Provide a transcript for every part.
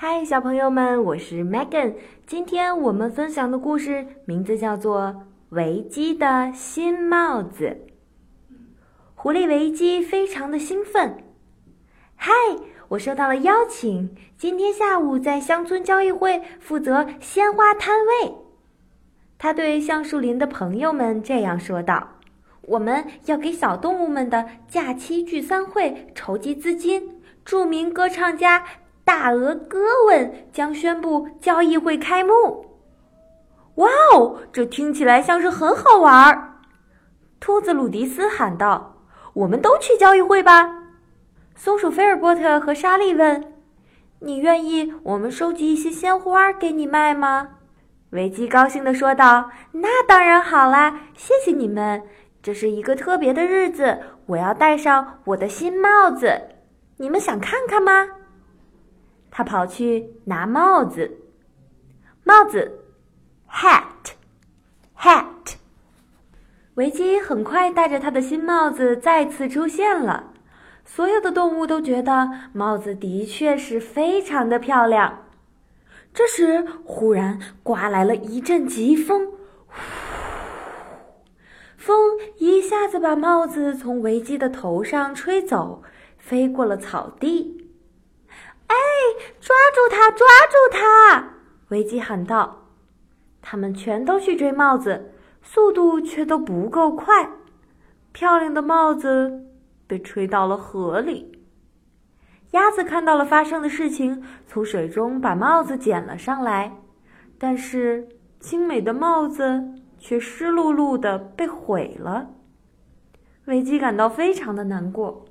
嗨，小朋友们，我是 Megan。今天我们分享的故事名字叫做《维基的新帽子》。狐狸维基非常的兴奋。嗨，我收到了邀请，今天下午在乡村交易会负责鲜花摊位。他对橡树林的朋友们这样说道：“我们要给小动物们的假期聚餐会筹集资金。著名歌唱家。”大鹅哥问：“将宣布交易会开幕。”哇哦，这听起来像是很好玩儿。兔子鲁迪斯喊道：“我们都去交易会吧！”松鼠菲尔波特和莎莉问：“你愿意我们收集一些鲜花给你卖吗？”维基高兴地说道：“那当然好啦，谢谢你们！这是一个特别的日子，我要戴上我的新帽子，你们想看看吗？”他跑去拿帽子，帽子，hat，hat。维基很快戴着他的新帽子再次出现了，所有的动物都觉得帽子的确是非常的漂亮。这时，忽然刮来了一阵疾风，风一下子把帽子从维基的头上吹走，飞过了草地。抓住他！抓住他！维基喊道。他们全都去追帽子，速度却都不够快。漂亮的帽子被吹到了河里。鸭子看到了发生的事情，从水中把帽子捡了上来，但是精美的帽子却湿漉漉的被毁了。维基感到非常的难过。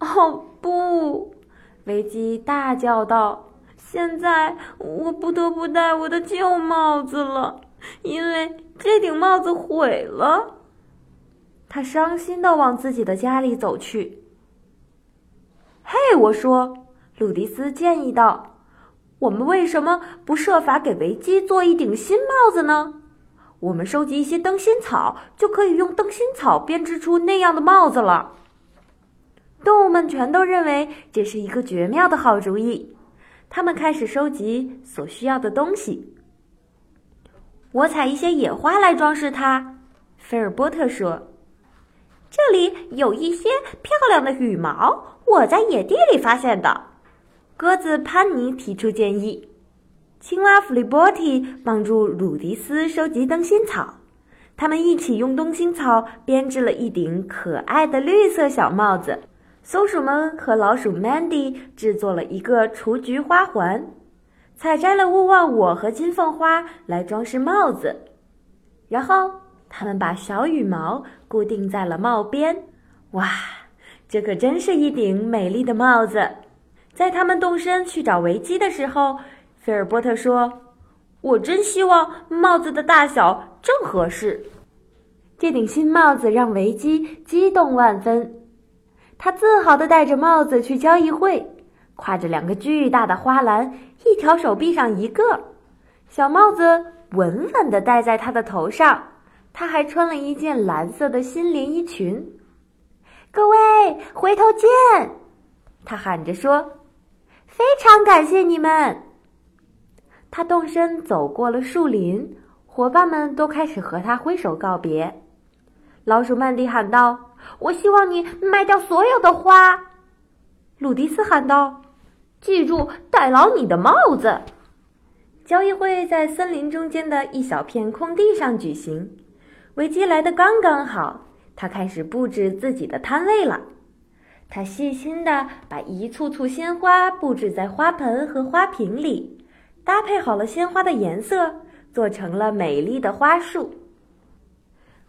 哦，不！维基大叫道：“现在我不得不戴我的旧帽子了，因为这顶帽子毁了。”他伤心的往自己的家里走去。“嘿，我说，鲁迪斯建议道，我们为什么不设法给维基做一顶新帽子呢？我们收集一些灯芯草，就可以用灯芯草编织出那样的帽子了。”动物们全都认为这是一个绝妙的好主意，他们开始收集所需要的东西。我采一些野花来装饰它，菲尔波特说：“这里有一些漂亮的羽毛，我在野地里发现的。”鸽子潘尼提出建议，青蛙弗利波提帮助鲁迪斯收集灯芯草，他们一起用灯芯草编织了一顶可爱的绿色小帽子。松鼠们和老鼠 Mandy 制作了一个雏菊花环，采摘了勿忘我和金凤花来装饰帽子，然后他们把小羽毛固定在了帽边。哇，这可真是一顶美丽的帽子！在他们动身去找维基的时候，菲尔波特说：“我真希望帽子的大小正合适。”这顶新帽子让维基激动万分。他自豪地戴着帽子去交易会，挎着两个巨大的花篮，一条手臂上一个，小帽子稳稳地戴在他的头上。他还穿了一件蓝色的新连衣裙。各位，回头见！他喊着说：“非常感谢你们。”他动身走过了树林，伙伴们都开始和他挥手告别。老鼠曼迪喊道。我希望你卖掉所有的花，鲁迪斯喊道：“记住，戴牢你的帽子。”交易会在森林中间的一小片空地上举行。维基来的刚刚好，他开始布置自己的摊位了。他细心的把一簇簇鲜花布置在花盆和花瓶里，搭配好了鲜花的颜色，做成了美丽的花束。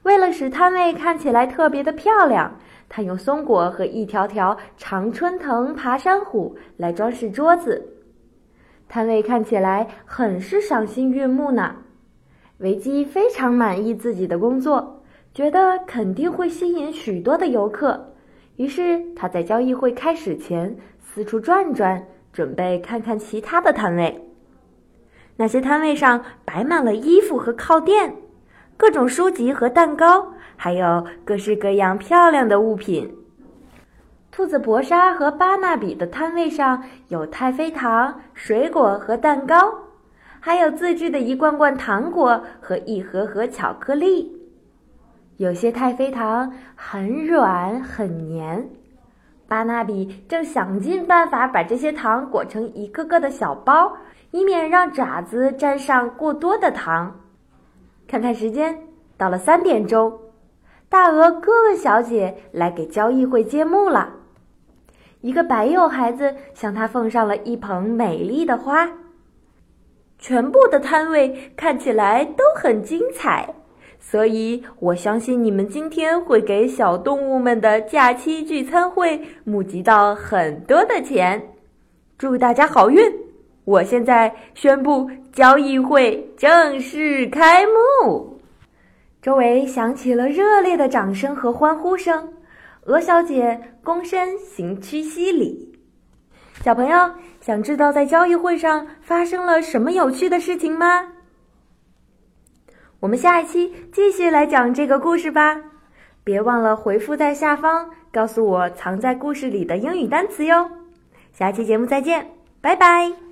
为了使摊位看起来特别的漂亮，他用松果和一条条常春藤爬山虎来装饰桌子，摊位看起来很是赏心悦目呢。维基非常满意自己的工作，觉得肯定会吸引许多的游客，于是他在交易会开始前四处转转，准备看看其他的摊位。那些摊位上摆满了衣服和靠垫。各种书籍和蛋糕，还有各式各样漂亮的物品。兔子博莎和巴纳比的摊位上有太妃糖、水果和蛋糕，还有自制的一罐罐糖果和一盒盒巧克力。有些太妃糖很软很黏，巴纳比正想尽办法把这些糖裹成一个个的小包，以免让爪子沾上过多的糖。看看时间，到了三点钟，大鹅哥问小姐来给交易会揭幕了。一个白幼孩子向他奉上了一捧美丽的花。全部的摊位看起来都很精彩，所以我相信你们今天会给小动物们的假期聚餐会募集到很多的钱。祝大家好运！我现在宣布交易会正式开幕。周围响起了热烈的掌声和欢呼声。鹅小姐躬身行屈膝礼。小朋友想知道在交易会上发生了什么有趣的事情吗？我们下一期继续来讲这个故事吧。别忘了回复在下方，告诉我藏在故事里的英语单词哟。下期节目再见，拜拜。